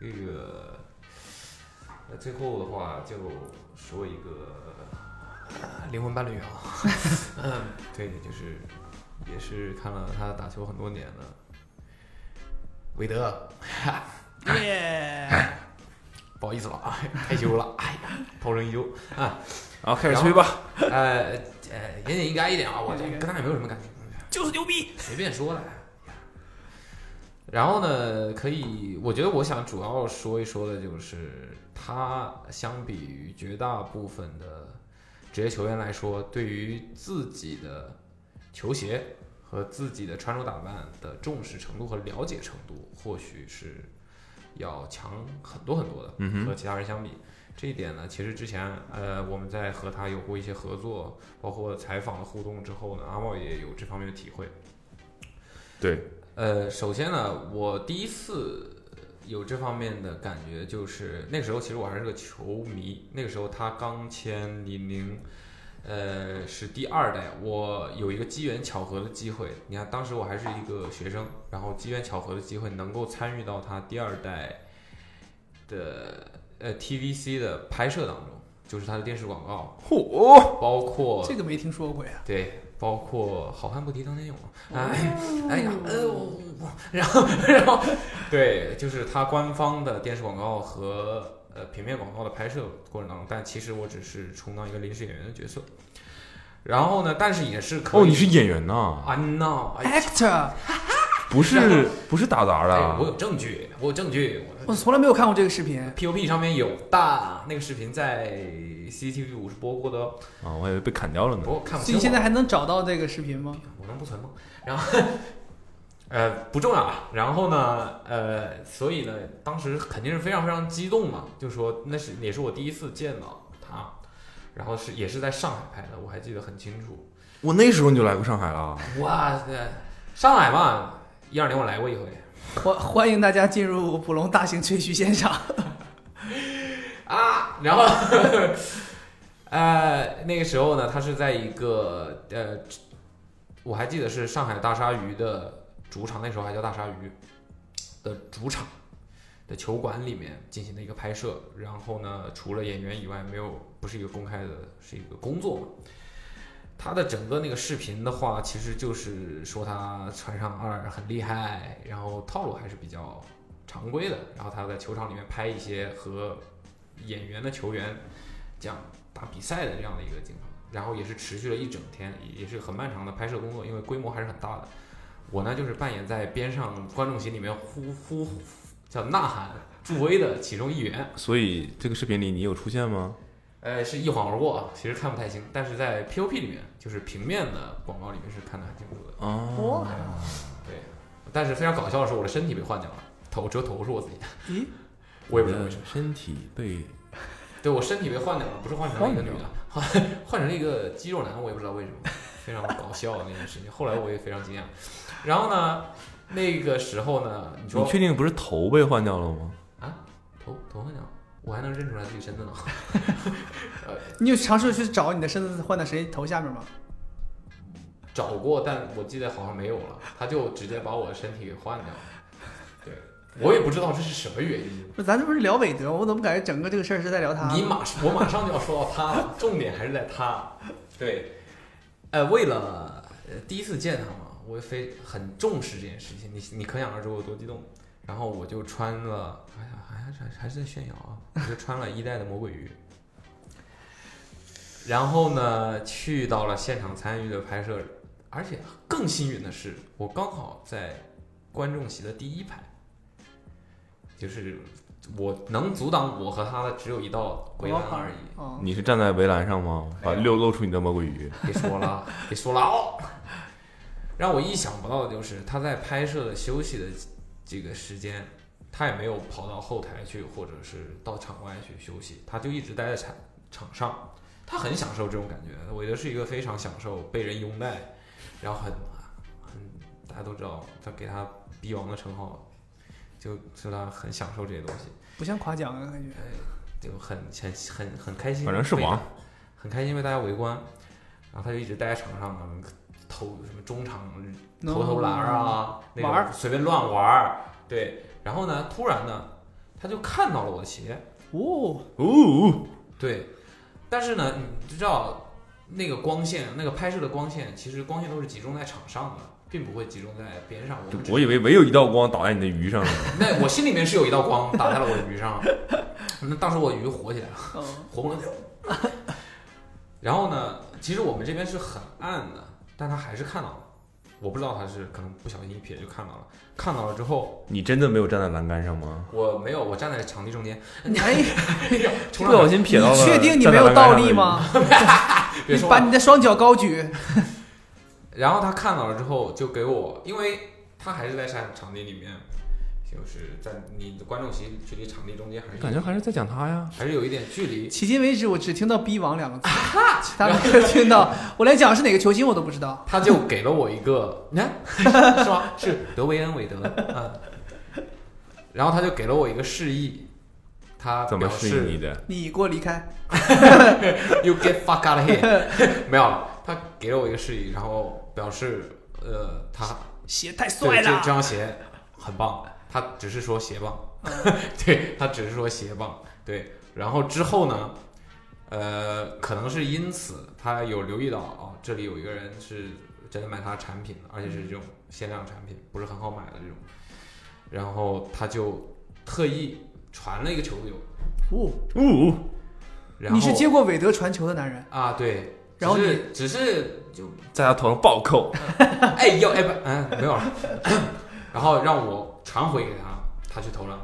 这个，那，最后的话就说一个呃灵魂伴侣啊，*laughs* 嗯，对，就是也是看了他打球很多年了，韦德，*laughs* 耶、*laughs* 不好意思了啊，害羞了，哎呀，涛声依旧啊，然后开始吹吧。呃呃，言简意赅一点啊，我这个跟他也没有什么感觉。就是牛逼。随便说的。然后呢，可以，我觉得我想主要说一说的就是，他相比于绝大部分的职业球员来说，对于自己的球鞋和自己的穿着打扮的重视程度和了解程度，或许是要强很多很多的。嗯哼，和其他人相比。这一点呢，其实之前呃我们在和他有过一些合作，包括采访的互动之后呢，阿茂也有这方面的体会。对，呃，首先呢，我第一次有这方面的感觉，就是那个时候其实我还是个球迷，那个时候他刚签李宁，呃，是第二代，我有一个机缘巧合的机会，你看当时我还是一个学生，然后机缘巧合的机会能够参与到他第二代的呃 TVC 的拍摄当中，就是他的电视广告，嚯，包括这个没听说过呀。对，包括好汉不提当年勇啊，哎，哎呀，呃，我然后然后对，就是他官方的电视广告和呃平面广告的拍摄过程当中，但其实我只是充当一个临时演员的角色。然后呢，但是也是可以哦，你是演员呐？啊，no，哎 Actor，不是不是打杂的我？有证据，我有证据，我我从来没有看过这个视频。POP 上面有的，那个视频在 CCTV 五是播过的哦，啊，我以为被砍掉了呢不。看不所以你清我。现在还能找到这个视频吗？我能不存吗？然后，*laughs* 呃，不重要啊。然后呢，呃，所以呢，当时肯定是非常非常激动嘛，就说那是也是我第一次见到他，然后是也是在上海拍的，我还记得很清楚。我那时候你就来过上海了啊？哇塞，上海嘛，一二年我来过一回。欢欢迎大家进入普隆大型吹嘘现场。*laughs* 啊，然后，*laughs* 呃，那个时候呢，他是在一个呃，我还记得是上海大鲨鱼的主场，那时候还叫大鲨鱼的主场的球馆里面进行的一个拍摄。然后呢，除了演员以外，没有不是一个公开的，是一个工作嘛。他的整个那个视频的话，其实就是说他穿上二很厉害，然后套路还是比较常规的。然后他在球场里面拍一些和演员的球员这样打比赛的这样的一个镜头。然后也是持续了一整天，也是很漫长的拍摄工作，因为规模还是很大的。我呢就是扮演在边上观众席里面呼呼呼叫呐喊助威的其中一员。所以这个视频里你有出现吗？呃，是一晃而过啊，其实看不太清，但是在 POP 里面，就是平面的广告里面是看得很清楚的。哦，对，但是非常搞笑的是，我的身体被换掉了，头只有头是我自己的，咦，*laughs* 我也不知道为什么。身体被对我身体被换掉了，不是换成了一个女的，*laughs* 换换成了一个肌肉男，我也不知道为什么，非常搞笑的那件事情。后来我也非常惊讶。然后呢，那个时候呢，你说你确定不是头被换掉了吗？啊，头头换掉了，我还能认出来自己身子呢。*laughs* 你有尝试去找你的身子换到谁头下面吗？找过，但我记得好像没有了，他就直接把我的身体给换掉了。对，我也不知道这是什么原因。不，咱这不是聊韦德？我怎么感觉整个这个事儿是在聊他？你马我马上就要说到他了，重点还是在他。对，呃，为了呃第一次见他嘛，我也非很重视这件事情，你你可想而知我有多激动。然后我就穿了，哎呀，还是在炫耀啊！我就穿了一代的魔鬼鱼。然后呢，去到了现场参与的拍摄，而且更幸运的是，我刚好在观众席的第一排，就是我能阻挡我和他的只有一道围栏而已。哦，你是站在围栏上吗？把露露出你的魔鬼鱼。别说了，别说了哦。让我意想不到的就是他在拍摄的休息的这个时间，他也没有跑到后台去，或者是到场外去休息，他就一直待在场场上。他很享受这种感觉，韦德是一个非常享受被人拥戴，然后很很大家都知道他给他逼王的称号，就就他很享受这些东西，不像夸奖啊，感觉。就很很很很开心，反正是王，很开心被大家围观，然后他就一直待在场上，投什么中场投投篮啊，那玩随便乱玩儿，对，然后呢，突然呢，他就看到了我的鞋，哦，哦，对，但是呢，你知道那个光线，那个拍摄的光线，其实光线都是集中在场上的，并不会集中在边上。我我以为唯有一道光打在你的鱼上了。*laughs* 那我心里面是有一道光打在了我的鱼上，*laughs* 那当时我鱼活起来了。嗯，活蹦乱跳。*laughs* 然后呢，其实我们这边是很暗的，但他还是看到了。我不知道他是可能不小心一瞥就看到了。看到了之后，你真的没有站在栏杆上吗？我没有，我站在场地中间。你还冲不小心瞥到了。你确定你没有倒立？吗？*laughs* 别说。把你的双脚高举。然后他看到了之后，就给我，因为他还是在场场地里面，就是在你的观众席距离场地中间还是感觉还是在讲他呀。还是有一点距离。迄今为止，我只听到“逼王”两个字，其他没有听到。我连讲是哪个球星我都不知道。他就给了我一个，你看是吗？是德维恩·韦德啊。然后他就给了我一个示意，他怎么表示示意你的？你给我离开。*laughs* “You get fuck out of here”，*laughs* 没有，他给了我一个示意，然后表示呃，他鞋太对帅了这这。双鞋很棒，他只是说鞋棒，*laughs* 对他只是说鞋棒，对。然后之后呢，呃，可能是因此他有留意到哦，这里有一个人是真的买他的产品的，而且是这种限量产品，不是很好买的这种。然后他就特意传了一个球给我，哦，哦，然后你是接过韦德传球的男人。啊，对，然后只是只是就在他头上暴扣。*laughs* 哎呦哎不嗯没有了，*coughs* 然后让我传回给他，他去投篮，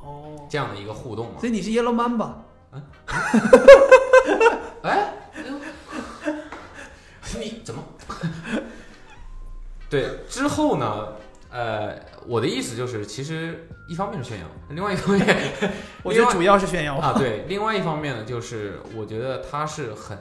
哦，这样的一个互动嘛。所以你是 Yellow Man 吧？*laughs* 哎，*laughs* 你怎么？*laughs* 对，之后呢？呃，我的意思就是，其实一方面是炫耀，另外一方面，我觉得主要是炫耀。啊，对，另外一方面呢，就是我觉得他是很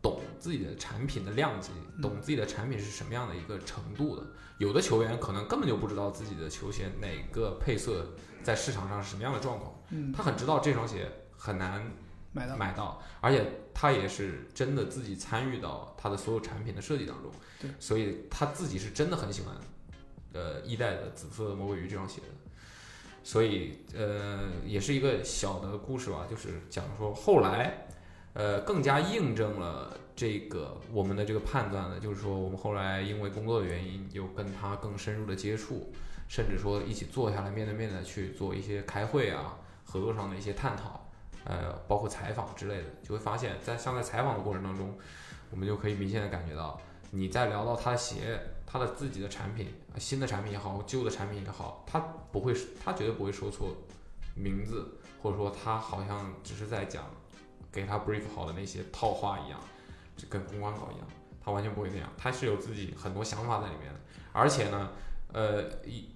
懂自己的产品的量级，懂自己的产品是什么样的一个程度的。有的球员可能根本就不知道自己的球鞋哪个配色在市场上是什么样的状况，嗯，他很知道这双鞋很难买到。买到，而且他也是真的自己参与到他的所有产品的设计当中，对，所以他自己是真的很喜欢，呃，一代的紫色魔鬼鱼这双鞋的，所以呃，也是一个小的故事吧，就是讲说后来，呃，更加印证了这个我们的这个判断呢，就是说我们后来因为工作的原因，有跟他更深入的接触，甚至说一起坐下来面对面的去做一些开会啊，合作上的一些探讨。呃，包括采访之类的，就会发现，在像在采访的过程当中，我们就可以明显的感觉到，你在聊到他的鞋，他的自己的产品，新的产品也好，旧的产品也好，他不会，他绝对不会说错名字，或者说他好像只是在讲给他 brief 好的那些套话一样，就跟公关稿一样，他完全不会那样，他是有自己很多想法在里面的，而且呢，呃，一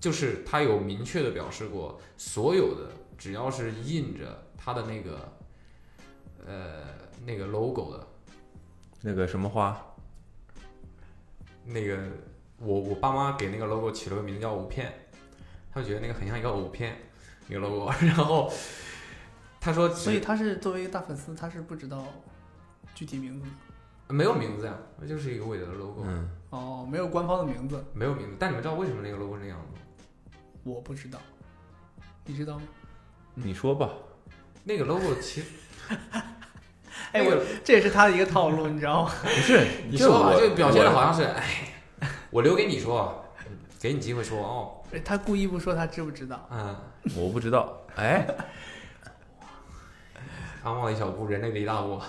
就是他有明确的表示过，所有的只要是印着他的那个呃那个 logo 的那个什么花，那个，我我爸妈给那个 logo 起了个名字叫藕片，他们觉得那个很像一个藕片那个 logo，*laughs* 然后他说所以他是作为一个大粉丝，他是不知道具体名字的没有名字呀，那就是一个伟德的 logo，、嗯，哦，没有官方的名字，没有名字。但你们知道为什么那个 logo 是那样子吗？我不知道，你知道吗？你说吧，那个 logo 其实，*laughs* 哎，我这也是他的一个套路，你知道吗？*laughs* 不是，你说吧，我就表现的好像是，哎，我留给你说，给你机会说哦，他故意不说他知不知道？嗯，我不知道，哎，*laughs* 阿茂的一小步，人类的一大步，*laughs*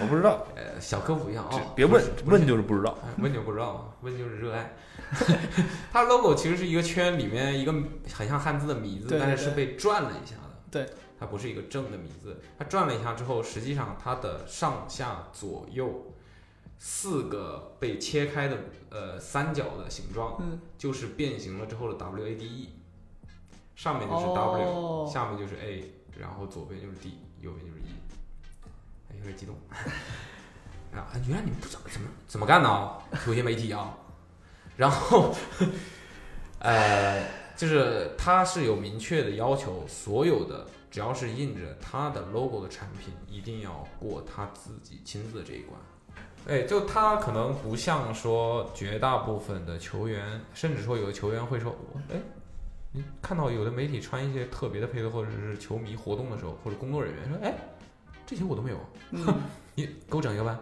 我不知道，*laughs* 呃，小科普一下啊、哦，别问，问就是不知道，哎问就不知道，问就是热爱。*laughs* 它 logo 其实是一个圈里面一个很像汉字的米字，对对但是是被转了一下的。对，它不是一个正的米字，它转了一下之后，实际上它的上下左右四个被切开的呃三角的形状，嗯，就是变形了之后的 WADE，上面就是 W，、哦下面就是 A，然后左边就是 D，右边就是 E，哎，有点激动。*laughs* 啊，原来你们不知道怎么怎么干呢？有些媒体啊，然后，呃，就是它是有明确的要求，所有的只要是印着它的 logo 的产品，一定要过他自己亲自的这一关。哎，就他可能不像说绝大部分的球员，甚至说有的球员会说，我哎，你看到有的媒体穿一些特别的配色，或者是球迷活动的时候，或者工作人员说，哎，这些我都没有，嗯。*laughs* 你给我整一个吧。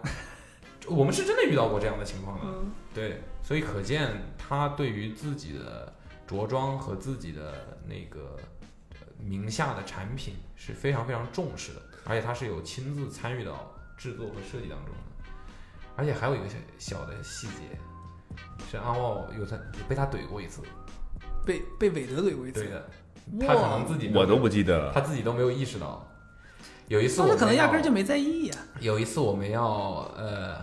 我们是真的遇到过这样的情况的，嗯，对，所以可见他对于自己的着装和自己的那个呃名下的产品是非常非常重视的，而且他是有亲自参与到制作和设计当中的。而且还有一个小小的细节，是阿茂有他被他怼过一次，被被韦德怼过一次他可能自己我都不记得了。他自己都没有意识到。有一次他我们要可能压根儿就没在意呀。有一次我们要呃，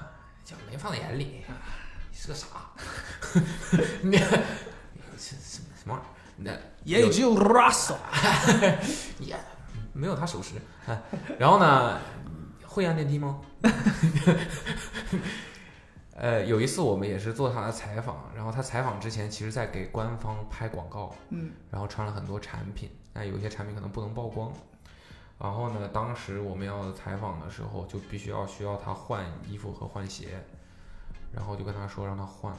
就没放在眼里，你是个傻，你什什什么玩意儿？那也只有 Russell，*laughs* 也没有他守时。哎然后呢，会按电梯吗？*laughs* 呃，有一次我们也是做他的采访，然后他采访之前，其实在给官方拍广告，嗯，然后穿了很多产品，那有一些产品可能不能曝光。然后呢，当时我们要采访的时候，就必须要需要他换衣服和换鞋，然后就跟他说让他换，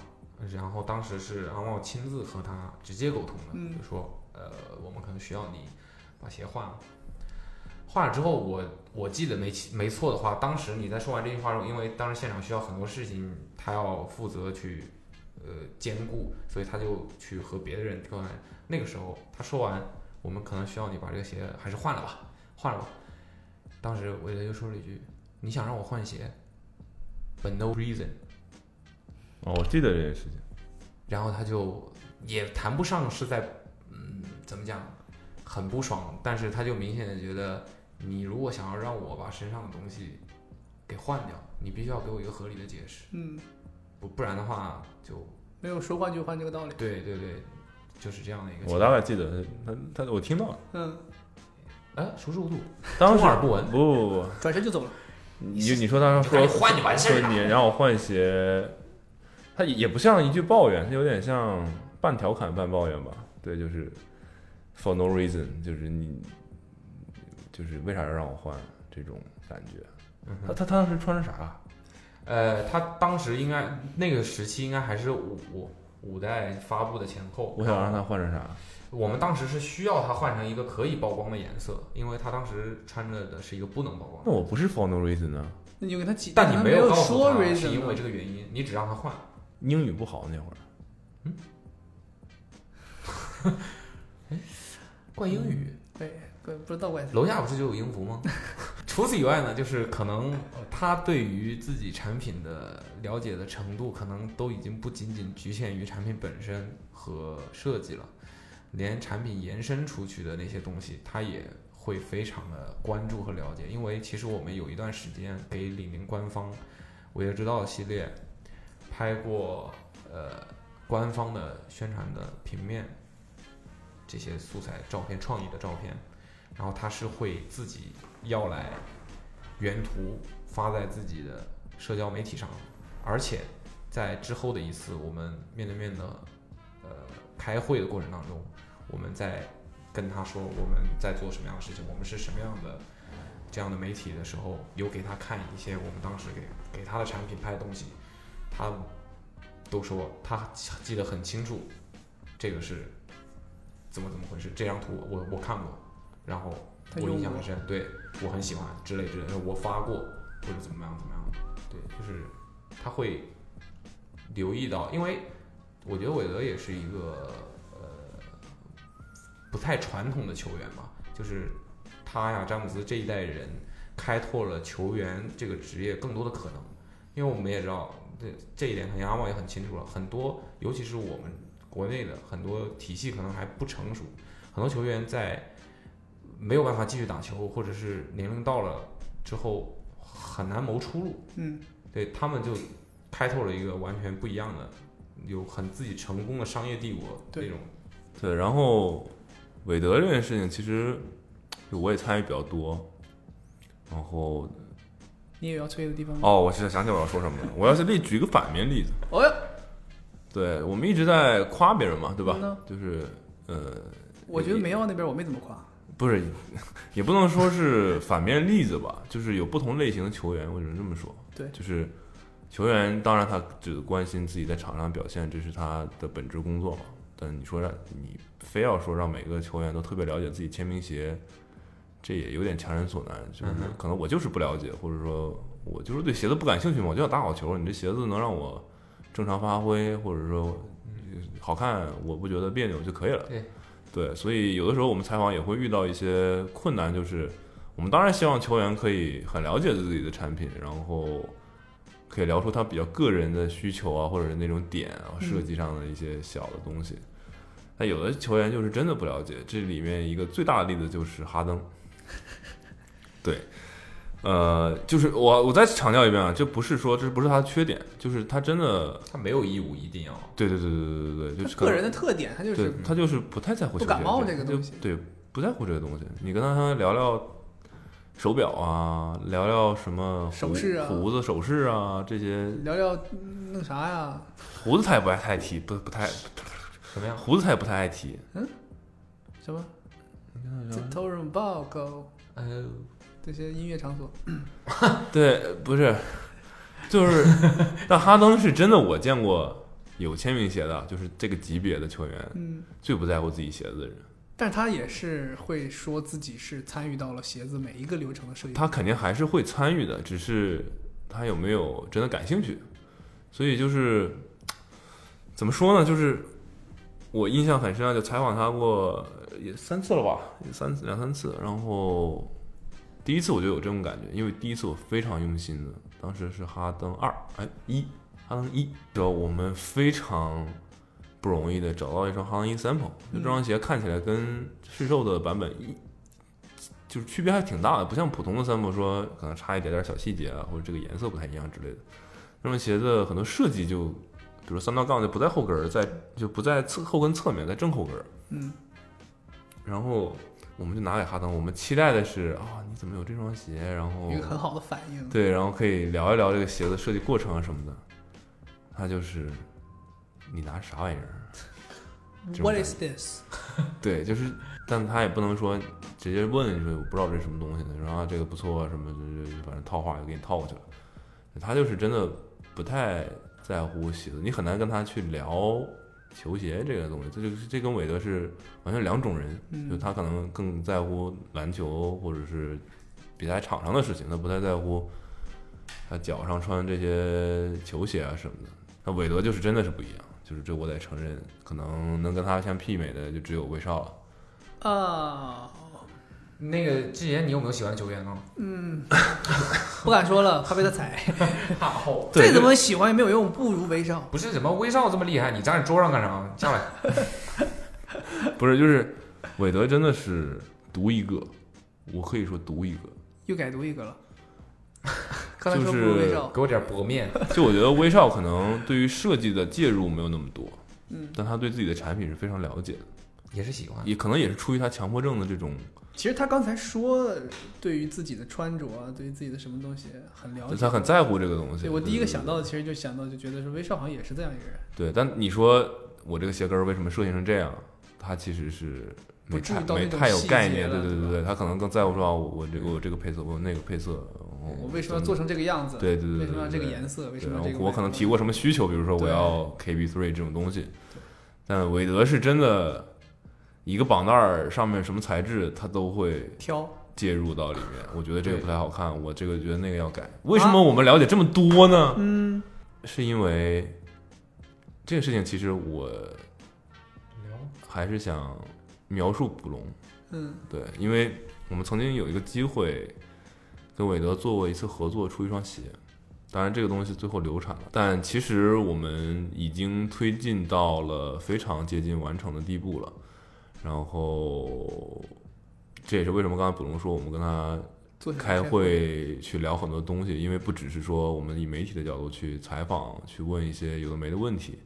然后当时是阿茂亲自和他直接沟通的，嗯就说呃，我们可能需要你把鞋换了。换了之后，我我记得没没错的话，当时你在说完这句话之后，因为当时现场需要很多事情，他要负责去呃兼顾，所以他就去和别的人沟通。那个时候他说完，我们可能需要你把这个鞋还是换了吧，换了吧。当时韦德就说了一句：“你想让我换鞋，but no reason。哦，我记得这件事情。”然后他就也谈不上是在嗯怎么讲很不爽，但是他就明显的觉得，你如果想要让我把身上的东西给换掉，你必须要给我一个合理的解释，嗯，不不然的话就没有说换就换这个道理。对对对，就是这样的一个我。大概记得他他我听到了，嗯，哎，熟视无睹，当耳不闻不不不，转身就走了。你就你说他说换就完事儿。说你让我换鞋，他也不像一句抱怨，他有点像半调侃半抱怨吧。对，就是 for no reason，就是你就是为啥要让我换这种感觉。嗯他他他当时穿着啥？啊呃，他当时应该那个时期应该还是五五五代发布的前后。我想让他换成啥？我们当时是需要他换成一个可以曝光的颜色，因为他当时穿着的是一个不能曝光。那我不是 for no reason 呢？那你就给他解，但你没有告诉说他 reason，是因为这个原因，你只让他换。英语不好那会儿，*laughs* 怪英语，对，不知道。楼下不是就有英孚吗？*laughs* 除此以外呢，就是可能他对于自己产品的了解的程度，可能都已经不仅仅局限于产品本身和设计了，连产品延伸出去的那些东西，他也会非常的关注和了解。因为其实我们有一段时间给李宁官方《伟业之道》系列拍过呃官方的宣传的平面这些素材照片、创意的照片。然后他是会自己要来原图发在自己的社交媒体上，而且在之后的一次我们面对面的呃开会的过程当中，我们在跟他说我们在做什么样的事情，我们是什么样的这样的媒体的时候，有给他看一些我们当时给给他的产品拍的东西，他都说他记得很清楚，这个是怎么怎么回事，这张图我我看过。然后我印象很深，对我很喜欢之类之类的，我发过或者怎么样怎么样，对，就是他会留意到，因为我觉得韦德也是一个呃不太传统的球员嘛，就是他呀詹姆斯这一代人开拓了球员这个职业更多的可能，因为我们也知道这这一点，可能阿茂也很清楚了，很多尤其是我们国内的很多体系可能还不成熟，很多球员在没有办法继续打球，或者是年龄到了之后很难谋出路，嗯，对他们就开拓了一个完全不一样的，有很自己成功的商业帝国对那种。对，然后韦德这件事情，其实就我也参与比较多。然后你也有要吹的地方吗？哦，我现在想起我要说什么了，我要是例举一个反面例子。哦哟，对我们一直在夸别人嘛，对吧？就是呃，我觉得梅奥那边我没怎么夸。不是，*laughs* 也不能说是反面例子吧，*laughs* 就是有不同类型的球员，我只能这么说。对就是球员，当然他只关心自己在场上表现，这是他的本职工作嘛。但你说让你非要说让每个球员都特别了解自己签名鞋，这也有点强人所难。就是可能我就是不了解，或者说我就是对鞋子不感兴趣嘛，我就想打好球。你这鞋子能让我正常发挥，或者说好看，我不觉得别扭就可以了。对对，所以有的时候我们采访也会遇到一些困难，就是我们当然希望球员可以很了解自己的产品，然后可以聊出他比较个人的需求啊，或者是那种点啊，设计上的一些小的东西。但有的球员就是真的不了解，这里面一个最大的例子就是哈登。*laughs* 对，呃，就是我我再强调一遍啊，这不是说这不是他的缺点，就是他真的，他没有义务一定要。对对对对对对对，就是个人的特点，他就是他就是不太在乎不感冒这个东西对，不在乎这个东西。你跟他聊聊手表啊，聊聊什么胡首饰啊。胡子首饰啊这些，聊聊嗯那啥呀，胡子他也不爱太提，不不太什么样？胡子他也不太爱提。嗯？什么？这头人报告？呃，这些音乐场所，*laughs* 对，不是，就是，但哈登是真的我见过有签名鞋的，就是这个级别的球员嗯，最不在乎自己鞋子的人，但他也是会说自己是参与到了鞋子每一个流程的设计。他肯定还是会参与的，只是他有没有真的感兴趣。所以就是怎么说呢？就是我印象很深啊，就采访他过也三次了吧，也三次两三次。然后第一次我就有这种感觉，因为第一次我非常用心的，当时是哈登二，哎一，哈登一，之后我们非常不容易的找到一双哈登一 sample，就这双鞋看起来跟市售的版本一。就是区别还挺大的，不像普通的 sample 说可能差一点点小细节啊，或者这个颜色不太一样之类的。那么鞋子很多设计就，比如三道杠就不在后跟儿，在就不在侧后跟侧面，在正后跟儿。嗯，然后我们就拿给哈登，我们期待的是啊，你怎么有这双鞋？然后一个很好的反应。对，然后可以聊一聊这个鞋子设计过程啊什么的。他就是你拿啥玩意儿？What is this？*laughs* 对，就是，但他也不能说直接问你说我不知道这是什么东西，然后这个不错啊什么，就就反正套话就给你套过去了。他就是真的不太在乎鞋子，你很难跟他去聊球鞋这个东西。这就这跟韦德是完全两种人，就嗯，他可能更在乎篮球或者是比赛场上的事情，他不太在乎他脚上穿这些球鞋啊什么的。那韦德就是真的是不一样，就是这我得承认，可能能跟他相媲美的就只有威少了。啊，那个之前你有没有喜欢的球员啊？嗯，不敢说了，怕被他踩。*laughs* 再怎么喜欢也没有用，不如威少。不是怎么威少这么厉害？你站在桌上干啥？下来。*laughs* 不是，就是韦德真的是独一个，我可以说独一个。又改独一个了。刚才说就是不如威少，给我点薄面。就我觉得威少可能对于设计的介入没有那么多，嗯，但他对自己的产品是非常了解的，也是喜欢。也可能也是出于他强迫症的这种，其实他刚才说对于自己的穿着啊，对于自己的什么东西很了解。他很在乎这个东西。对我第一个想到的，其实就想到就觉得是威少好像也是这样一个人，对，但你说我这个鞋跟为什么设计成这样？他其实是没不太没太有概念，对对对他可能更在乎说啊我我这个我这个配色，我那个配色，我我为什么要做成这个样子？对对对对为什么要这个对颜色？为什对么要这个？我可能提过什么需求，比如说我对要 KB three 这种东西，但韦德是真的一个绑带儿上面什么材质，他都会挑，介入到里面。*laughs* 我觉得这个不太好看，我这个觉得那个要改。为什么我们了解这么多呢？嗯，是因为这个事情，其实我还是想描述捕龙。嗯对，因为我们曾经有一个机会跟韦德做过一次合作，出一双鞋。当然，这个东西最后流产了，但其实我们已经推进到了非常接近完成的地步了。然后，这也是为什么刚才卜龙说我们跟他开会去聊很多东西，因为不只是说我们以媒体的角度去采访、去问一些有的没的问题，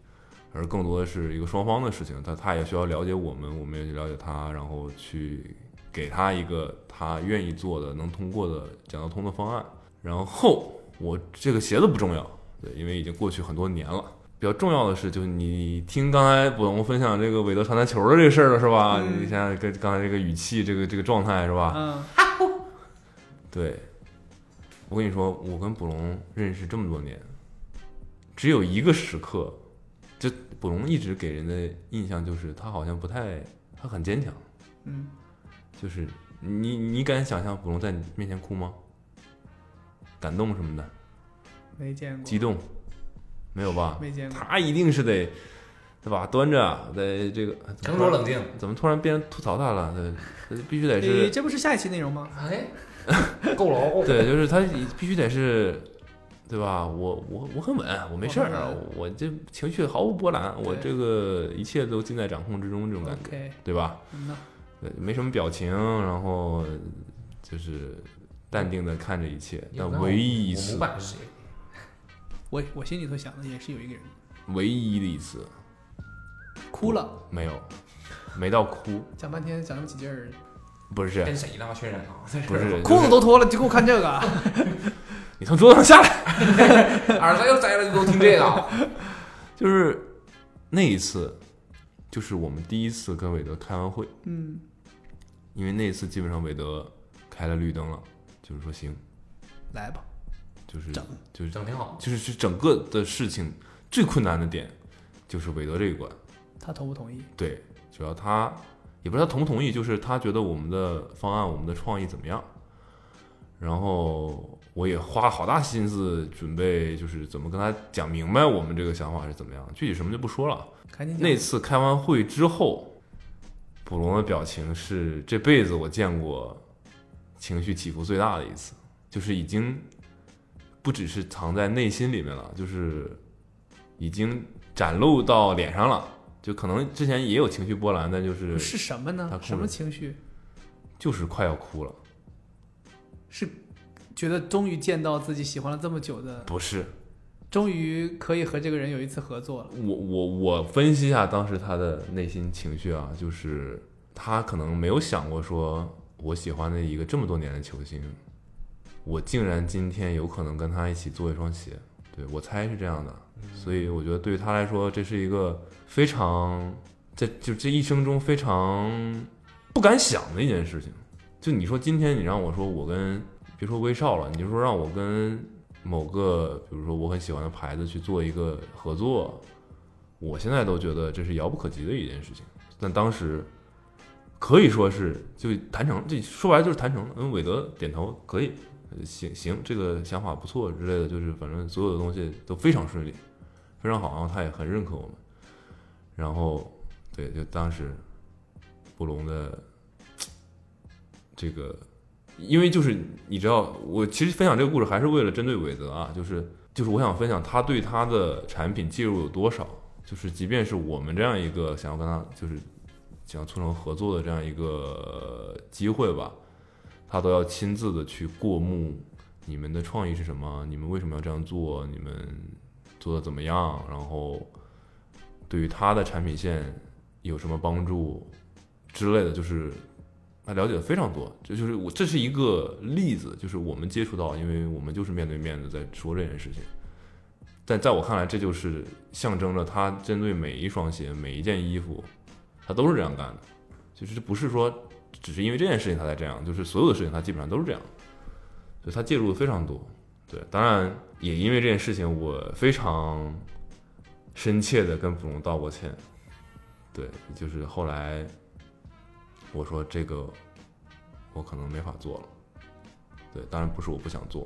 而更多的是一个双方的事情。他他也需要了解我们，我们也去了解他，然后去给他一个他愿意做的、能通过的、讲得通的方案。然后我这个鞋子不重要，对，因为已经过去很多年了。比较重要的是，就是你听刚才卜龙分享这个韦德传台球的这个事儿了，是吧？嗯。你现在跟刚才这个语气、这个这个状态，是吧？嗯，对，我跟你说，我跟卜龙认识这么多年，只有一个时刻，就卜龙一直给人的印象就是他好像不太，他很坚强，嗯，就是你你敢想象卜龙在你面前哭吗？感动什么的，没见过，激动，没有吧？没见过。他一定是得，对吧？端着，得这个沉着冷静。怎么突然变成吐槽他了？对，必须得诶，是，这不是下一期内容吗？哎，*laughs* 够了哦。对，就是他必须得是，对吧？我我我很稳，我没事儿我这情绪毫无波澜，我这个一切都尽在掌控之中，这种感觉，对吧？嗯呐，对，没什么表情，然后就是淡定的看着一切。但唯一一我次？我我心里头想的也是有一个人唯一的一次哭了，没有，没到哭，讲半天讲那么几句儿，不是跟谁呢？确认啊，不是，裤子都脱了，就给我看这个。*laughs* *laughs* 你从桌子上下来。*laughs* 耳塞又摘了，就给我听这个啊。就是那一次，就是我们第一次跟韦德开完会，嗯，因为那一次基本上韦德开了绿灯了，就是说行，来吧，就是整就是整挺好。就是是整个的事情最困难的点就是韦德这一关，他同不同意？对，主要他也不知道同不同意，就是他觉得我们的方案、我们的创意怎么样，然后我也花了好大心思准备，就是怎么跟他讲明白我们这个想法是怎么样，具体什么就不说了。赶紧。那次开完会之后，卜龙的表情是这辈子我见过情绪起伏最大的一次，就是已经不只是藏在内心里面了，就是已经展露到脸上了。就可能之前也有情绪波澜，但就是是什么呢？什么情绪？就是快要哭了。是觉得终于见到自己喜欢了这么久的，不是终于可以和这个人有一次合作了。我我我分析一下当时他的内心情绪啊，就是他可能没有想过说，我喜欢的一个这么多年的球星，我竟然今天有可能跟他一起做一双鞋，对我猜是这样的，所以我觉得对于他来说，这是一个非常在就这一生中非常不敢想的一件事情。就你说今天你让我说我跟别说威少了，你就说让我跟某个比如说我很喜欢的牌子去做一个合作，我现在都觉得这是遥不可及的一件事情。但当时可以说是就谈成，这说白了就是谈成了。嗯，韦德点头可以，呃行行，这个想法不错之类的，就是反正所有的东西都非常顺利，非常好，然后他也很认可我们。然后对，就当时布隆的这个，因为就是你知道，我其实分享这个故事还是为了针对韦泽啊，就是就是我想分享他对他的产品介入有多少，就是即便是我们这样一个想要跟他就是想促成合作的这样一个机会吧，他都要亲自的去过目你们的创意是什么，你们为什么要这样做，你们做的怎么样，然后对于他的产品线有什么帮助之类的，就是他了解的非常多。这就是我这是一个例子，就是我们接触到，因为我们就是面对面的在说这件事情。但在我看来，这就是象征着他针对每一双鞋、每一件衣服，他都是这样干的。就是不是说只是因为这件事情他才这样，就是所有的事情他基本上都是这样。所以他介入的非常多。对，当然也因为这件事情，我非常深切的跟卜龙道过歉。对，就是后来我说这个我可能没法做了。对，当然不是我不想做，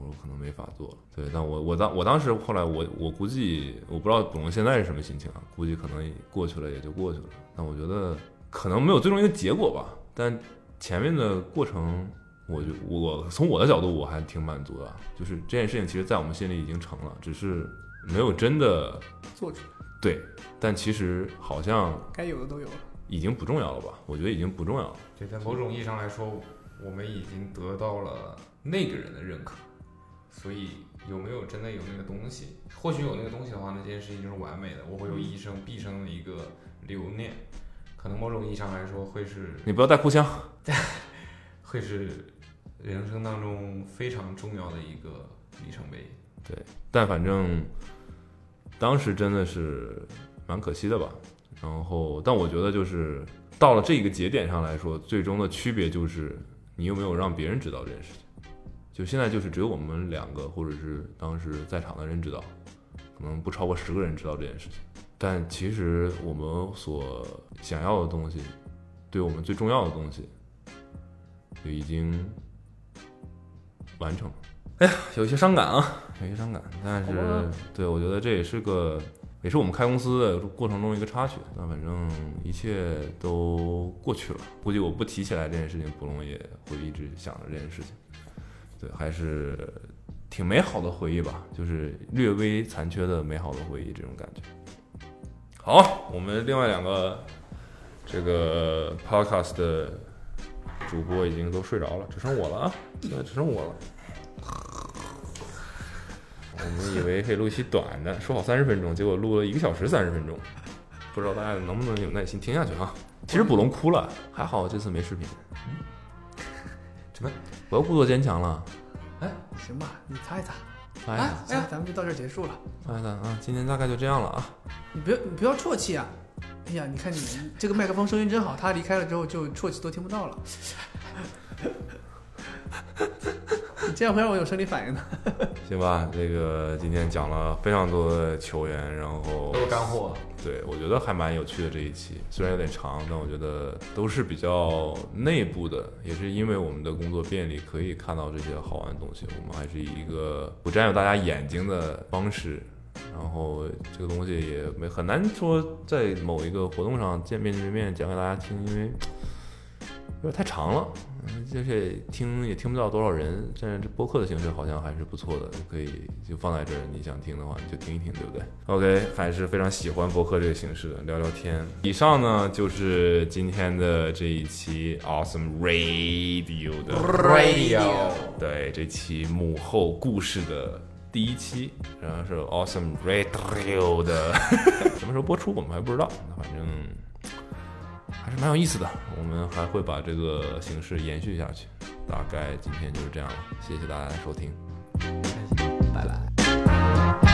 我可能没法做了。对，但我我当我当时后来我我估计我不知道卜龙现在是什么心情啊，估计可能过去了也就过去了。但我觉得可能没有最终一个结果吧，但前面的过程。我就我从我的角度我还挺满足的，就是这件事情其实，在我们心里已经成了，只是没有真的做出来。对，但其实好像该有的都有了，已经不重要了吧？我觉得已经不重要了。对，在某种意义上来说，我们已经得到了那个人的认可。所以有没有真的有那个东西？或许有那个东西的话，那件事情就是完美的，我会有一生毕生的一个留念。可能某种意义上来说，会是你不要带哭腔，*laughs* 会是。人生当中非常重要的一个里程碑，对，但反正当时真的是蛮可惜的吧。然后，但我觉得就是到了这个节点上来说，最终的区别就是你有没有让别人知道这件事情。就现在就是只有我们两个，或者是当时在场的人知道，可能不超过十个人知道这件事情。但其实我们所想要的东西，对我们最重要的东西，就已经。完成了，哎呀，有些伤感啊，有些伤感。但是，对我觉得这也是个，也是我们开公司的过程中一个插曲。那反正一切都过去了，估计我不提起来这件事情，布隆也会一直想着这件事情。对，还是挺美好的回忆吧，就是略微残缺的美好的回忆这种感觉。好，我们另外两个这个 podcast 的主播已经都睡着了，只剩我了啊，现在只剩我了。我们以为可以录一期短的，说好三十分钟，结果录了一个小时三十分钟，不知道大家能不能有耐心听下去啊？其实捕龙哭了，还好这次没视频。什么？我要故作坚强了？哎，行吧，你擦一擦，哎呀，咱们就到这结束了。擦一擦啊，今天大概就这样了啊。你不要，你不要啜泣啊！哎呀，你看你这个麦克风声音真好，他离开了之后就啜泣都听不到了。你这样会让我有生理反应的。*laughs* 行吧，这个今天讲了非常多的球员，然后都是干货。对，我觉得还蛮有趣的这一期，虽然有点长，但我觉得都是比较内部的，也是因为我们的工作便利，可以看到这些好玩的东西。我们还是以一个不占用大家眼睛的方式，然后这个东西也没很难说在某一个活动上见面对面讲给大家听，因为有点太长了。而且听也听不到多少人，但是这播客的形式好像还是不错的，可以就放在这儿。你想听的话，你就听一听，对不对？OK，还是非常喜欢播客这个形式的，聊聊天。以上呢就是今天的这一期 Awesome Radio 的 Radio，对，这期幕后故事的第一期，然后是 Awesome Radio 的，*laughs* 什么时候播出我们还不知道，反正。还是蛮有意思的。我们还会把这个形式延续下去。大概今天就是这样了谢谢大家的收听。拜拜。